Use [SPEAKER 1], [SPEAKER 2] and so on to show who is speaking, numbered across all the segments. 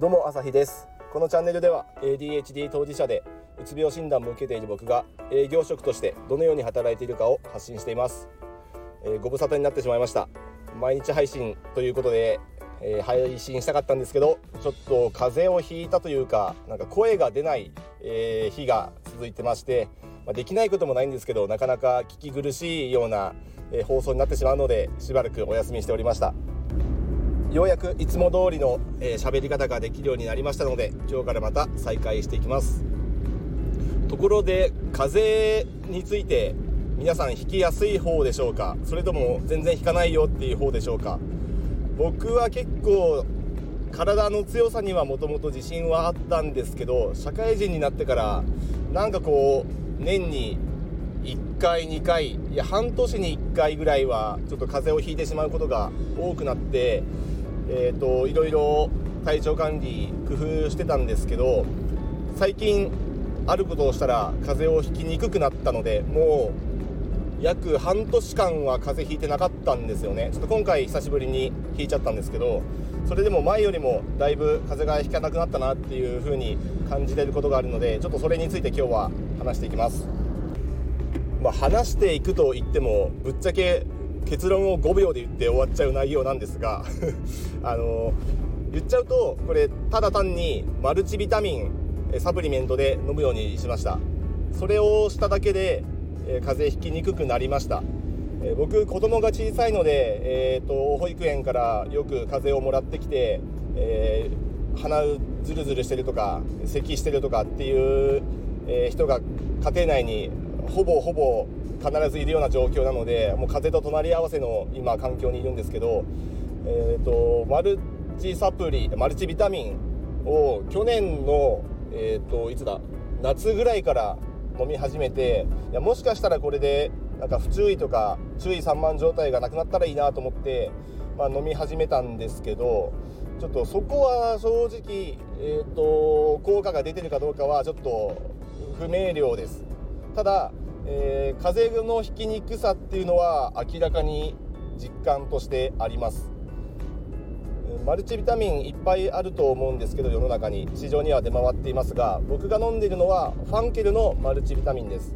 [SPEAKER 1] どうも朝日です。このチャンネルでは ADHD 当事者でうつ病診断も受けている僕が営業職としてどのように働いているかを発信しています、えー、ご無沙汰になってしまいました。毎日配信ということで、えー、配信したかったんですけどちょっと風邪をひいたというかなんか声が出ない、えー、日が続いてましてま、できないこともないんですけどなかなか聞き苦しいような、え放送になってしまうのでしばらくお休みしておりました。ようやくいつも通りの喋、えー、り方ができるようになりましたので今日からまた再開していきます。ところで風邪について皆さん引きやすい方でしょうか？それとも全然引かないよっていう方でしょうか？僕は結構体の強さにはもともと自信はあったんですけど社会人になってからなんかこう年に1回2回いや半年に1回ぐらいはちょっと風邪をひいてしまうことが多くなってえーと、いろいろ体調管理工夫してたんですけど最近あることをしたら風邪をひきにくくなったのでもう約半年間は風邪ひいてなかったんですよねちょっと今回久しぶりにひいちゃったんですけどそれでも前よりもだいぶ風邪がひかなくなったなっていう風に感じてることがあるのでちょっとそれについて今日は話していきます。まあ、話していくと言ってもぶっちゃけ結論を5秒で言って終わっちゃう内容なんですが あの言っちゃうとこれただ単にマルチビタミンサプリメントで飲むようにしました。それをしただけで、えー、風邪ひきにくくなりました、えー、僕子供が小さいので、えーと、保育園からよく風邪をもらってきて、えー、鼻ズルズルしてるとか咳してるとかっていう、え人が家庭内にほぼほぼ必ずいるような状況なのでもう風と隣り合わせの今環境にいるんですけど、えーと、マルチサプリマルチビタミンを去年の、えーと、いつだ夏ぐらいから飲み始めていやもしかしたらこれでなんか不注意とか注意散漫状態がなくなったらいいなと思って、まあ、飲み始めたんですけどちょっとそこは正直、えーと効果が出てるかどうかはちょっと不明瞭です。ただえー、風邪のひきにくさっていうのは明らかに実感としてあります。マルチビタミンいっぱいあると思うんですけど世の中に市場には出回っていますが僕が飲んでいるのはファンケルのマルチビタミンです。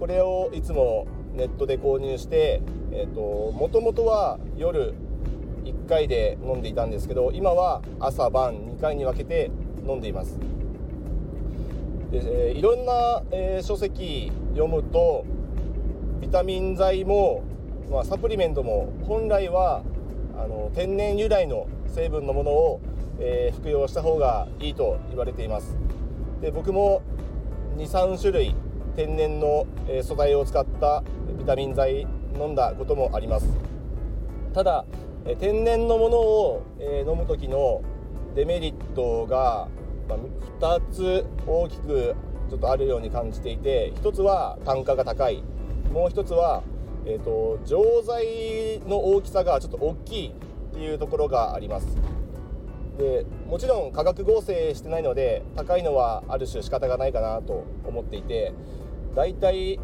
[SPEAKER 1] これをいつもネットで購入してえっ、ー、ともともとは夜1回で飲んでいたんですけど今は朝晩2回に分けて飲んでいます。えー、いろんな、えー、書籍読むとビタミン剤も、まあ、サプリメントも本来はあの天然由来の成分のものを、えー、服用した方がいいと言われています。で僕も23種類天然の、え素材を使ったビタミン剤飲んだこともあります。ただ、え天然のものを、え飲む時のデメリットがまあ、2つ大きくちょっとあるように感じていて1つは単価が高い。もう1つは、えーと、錠剤の大きさがちょっと大きいっていうところがあります。でもちろん化学合成してないので高いのはある種仕方がないかなと思っていてだいたい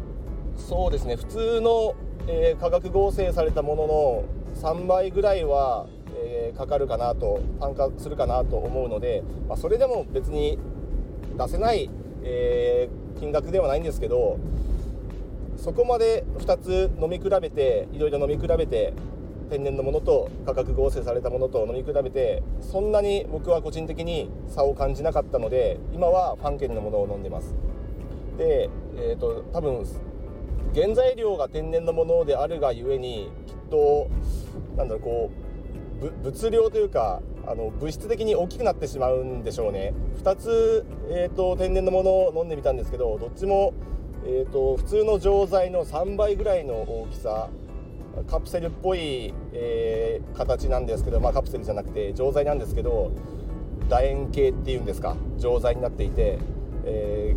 [SPEAKER 1] そうですね普通の、えー、化学合成されたものの3倍ぐらいはえー、かかるかなと単価するかなと思うので、まあ、それでも別に出せない、えー、金額ではないんですけどそこまで2つ飲み比べていろいろ飲み比べて天然のものと価格合成されたものと飲み比べてそんなに僕は個人的に差を感じなかったので今はファンケルのものを飲んでます。で、えーと、多分原材料が天然のものであるがゆえにきっとなんだろうこう物量というかあの物質的に大きくなってしまうんでしょうね。2つ、えーと、天然のものを飲んでみたんですけどどっちも、えーと、普通の錠剤の3倍ぐらいの大きさカプセルっぽい、えー、形なんですけど、まあ、カプセルじゃなくて錠剤なんですけど楕円形っていうんですか錠剤になっていて、え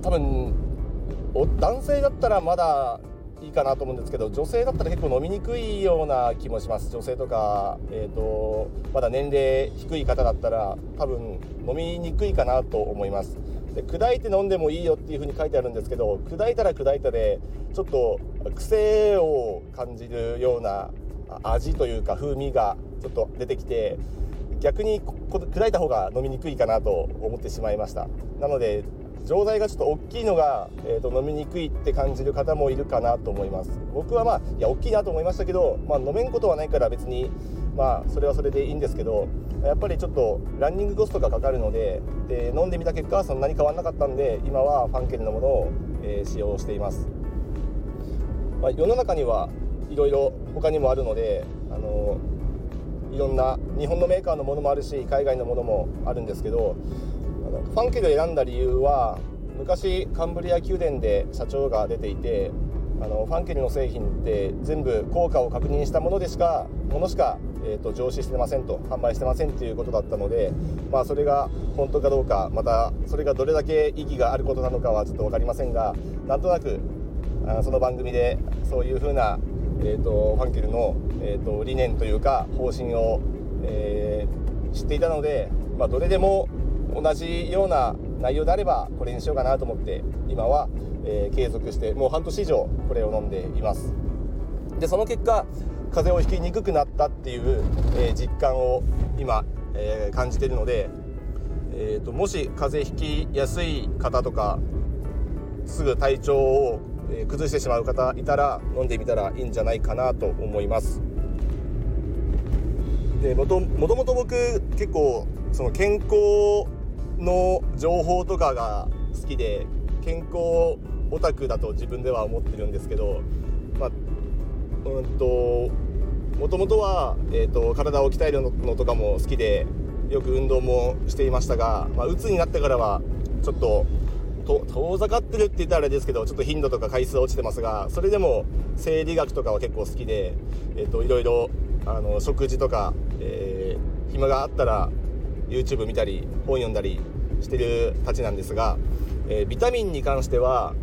[SPEAKER 1] ー、多分男性だったらまだいいかなと思うんですけど女性だったら結構飲みにくいような気もします。女性とか、えーと、まだ年齢低い方だったら多分飲みにくいかなと思います。で砕いて飲んでもいいよっていう風に書いてあるんですけど砕いたら砕いたでちょっと癖を感じるような味というか風味がちょっと出てきて逆に砕いた方が飲みにくいかなと思ってしまいました。なので錠剤がちょっと大きいのが、えーと、飲みにくいって感じる方もいるかなと思います。僕はまあいや大きいなと思いましたけど、まあ、飲めんことはないから別にまあそれはそれでいいんですけどやっぱりちょっとランニングコストがかかるのでで飲んでみた結果そんなに変わらなかったんで今はファンケルのものを、えー、使用しています、まあ、世の中にはいろいろ他にもあるのであのいろんな日本のメーカーのものもあるし海外のものもあるんですけどファンケル選んだ理由は昔カンブリア宮殿で社長が出ていてあのファンケルの製品って全部効果を確認したものでしかものしか、えーと、上司してませんと販売してませんっていうことだったので、まあ、それが本当かどうかまたそれがどれだけ意義があることなのかはちょっと分かりませんがなんとなくあその番組でそういうふうな、えーと、ファンケルの、えーと、と理念というか方針を、えー、知っていたので、まあ、どれでも同じような内容であればこれにしようかなと思って今は、えー、継続してもう半年以上これを飲んでいます。でその結果風邪をひきにくくなったっていう、えー、実感を今、えー、感じてるので、えーと、もし風邪ひきやすい方とかすぐ体調を崩してしまう方いたら飲んでみたらいいんじゃないかなと思います。でもともともと僕結構その健康の情報とかが好きで健康オタクだと自分では思ってるんですけど、まあ、うんともともとは、えーと、体を鍛えるのとかも好きでよく運動もしていましたが、まあ、鬱になってからはちょっと遠ざかってるって言ったらあれですけどちょっと頻度とか回数落ちてますがそれでも生理学とかは結構好きで、えーと、いろいろあの食事とか、えー、暇があったら YouTube 見たり本読んだりしてるたちなんですが、えー、ビタミンに関しては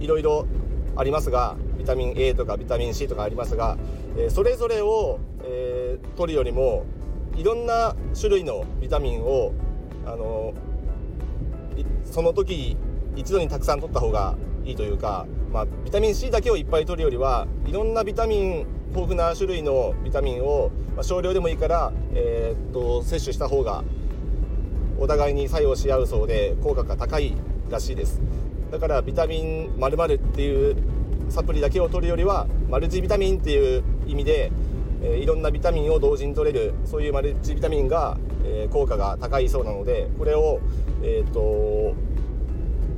[SPEAKER 1] いろいろありますがビタミン A とかビタミン C とかありますが、えー、それぞれを、えー、取るよりもいろんな種類のビタミンをあのその時一度にたくさん取った方がいいというか、まあ、ビタミン C だけをいっぱい取るよりはいろんなビタミン豊富な種類のビタミンを、まあ、少量でもいいから、えー、っと摂取した方がお互いに作用し合うそうで効果が高いらしいです。だからビタミン〇〇っていうサプリだけを取るよりはマルチビタミンっていう意味で、えー、いろんなビタミンを同時に取れるそういうマルチビタミンが、えー、効果が高いそうなのでこれを、えーと、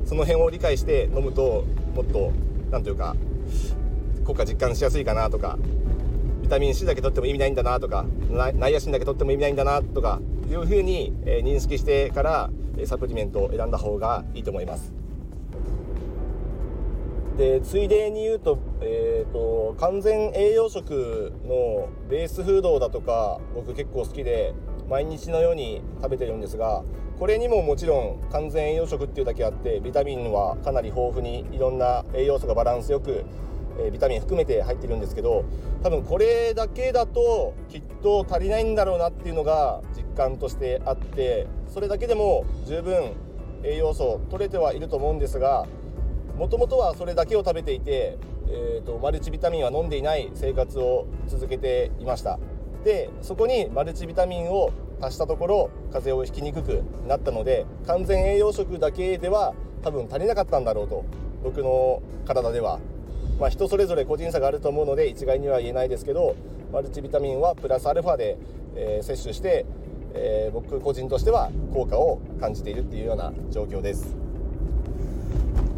[SPEAKER 1] その辺を理解して飲むともっと何というか効果実感しやすいかなとかビタミン C だけ取っても意味ないんだなとかナイアシンだけ取っても意味ないんだなとかいうふうに、え認識してからサプリメントを選んだ方がいいと思います。でついでに言うと,、えーと、完全栄養食のベースフードだとか僕結構好きで毎日のように食べてるんですがこれにももちろん完全栄養食っていうだけあってビタミンはかなり豊富にいろんな栄養素がバランスよくえビタミン含めて入ってるんですけど多分これだけだときっと足りないんだろうなっていうのが実感としてあってそれだけでも十分栄養素取れてはいると思うんですがもともとはそれだけを食べていて、えーと、マルチビタミンは飲んでいない生活を続けていました。でそこにマルチビタミンを足したところ風邪をひきにくくなったので完全栄養食だけでは多分足りなかったんだろうと僕の体ではまあ、人それぞれ個人差があると思うので一概には言えないですけどマルチビタミンはプラスアルファで、えー、摂取して、えー、僕個人としては効果を感じているっていうような状況です。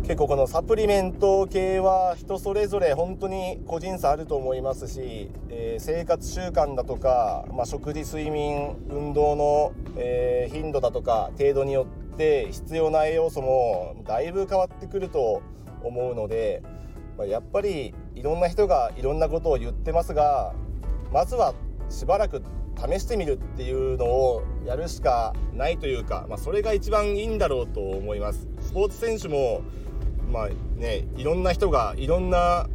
[SPEAKER 1] 結構このサプリメント系は人それぞれ本当に個人差あると思いますし、えー、生活習慣だとか、まあ、食事睡眠運動の、えー、頻度だとか程度によって必要な栄養素もだいぶ変わってくると思うのでまあ、やっぱりいろんな人がいろんなことを言ってますがまずはしばらく試してみるっていうのをやるしかないというか、まあ、それが一番いいんだろうと思います。スポーツ選手もまあねいろんな人がいろんな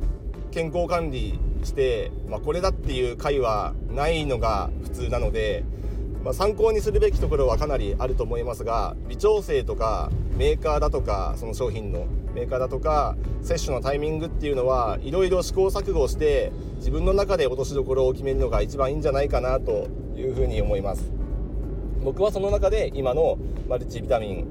[SPEAKER 1] 健康管理して、まあ、これだっていう回はないのが普通なので、まあ、参考にするべきところはかなりあると思いますが微調整とかメーカーだとかその商品のメーカーだとか接種のタイミングっていうのはいろいろ試行錯誤して自分の中で落としどころを決めるのが一番いいんじゃないかなというふうに思います。僕はその中で今のマルチビタミン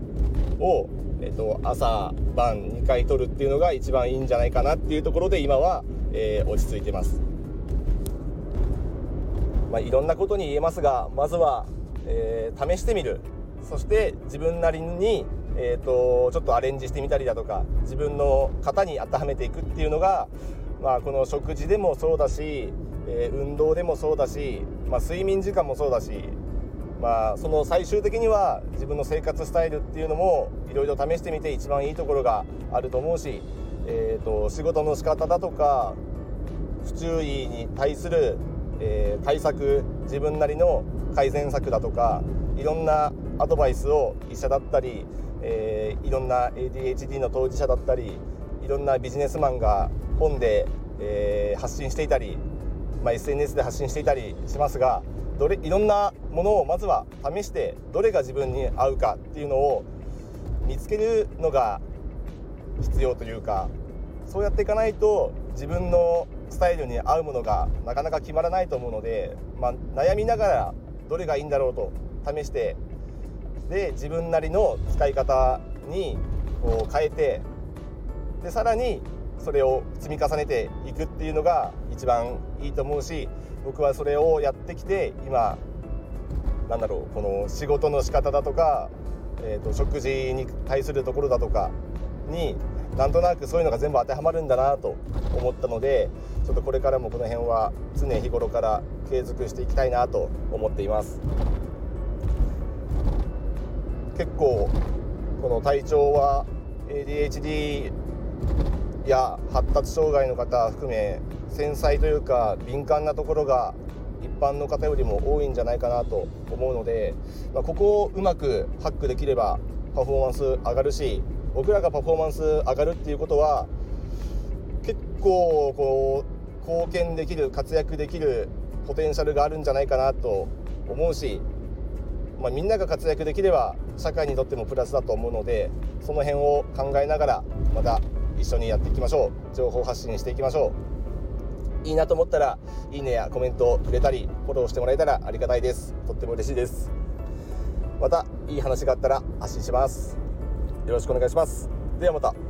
[SPEAKER 1] を、えーと、朝晩2回取るっていうのが一番いいんじゃないかなっていうところで今は、えー、落ち着いてます、まあ、いろんなことに言えますがまずは、えー、試してみる。そして自分なりに、えーと、ちょっとアレンジしてみたりだとか自分の型に当てはめていくっていうのが、まあ、この食事でもそうだし、えー、運動でもそうだし、まあ、睡眠時間もそうだしまあ、その最終的には自分の生活スタイルっていうのもいろいろ試してみて一番いいところがあると思うし、えーと、仕事の仕方だとか不注意に対する、えー、対策自分なりの改善策だとかいろんなアドバイスを医者だったり、えー、いろんな ADHD の当事者だったりいろんなビジネスマンが本で、えー、発信していたり、まあ、SNS で発信していたりしますがどれいろんなものをまずは試してどれが自分に合うかっていうのを見つけるのが必要というかそうやっていかないと自分のスタイルに合うものがなかなか決まらないと思うので、まあ、悩みながらどれがいいんだろうと試してで自分なりの使い方にこう変えてでさらにそれを積み重ねていくっていうのが一番いいと思うし僕はそれをやってきて今なんだろうこの仕事の仕方だとか、えーと、食事に対するところだとかになんとなくそういうのが全部当てはまるんだなと思ったのでちょっとこれからもこの辺は常日頃から継続していきたいなと思っています。結構この体調は ADHD や発達障害の方含め繊細というか敏感なところが一般の方よりも多いんじゃないかなと思うので、まあ、ここをうまくハックできればパフォーマンス上がるし僕らがパフォーマンス上がるっていうことは結構こう貢献できる活躍できるポテンシャルがあるんじゃないかなと思うし、まあ、みんなが活躍できれば社会にとってもプラスだと思うのでその辺を考えながらまた一緒にやっていきましょう。情報発信していきましょう。いいなと思ったらいいねやコメントをくれたりフォローしてもらえたらありがたいです。とっても嬉しいです。またいい話があったら発信します。よろしくお願いします。ではまた。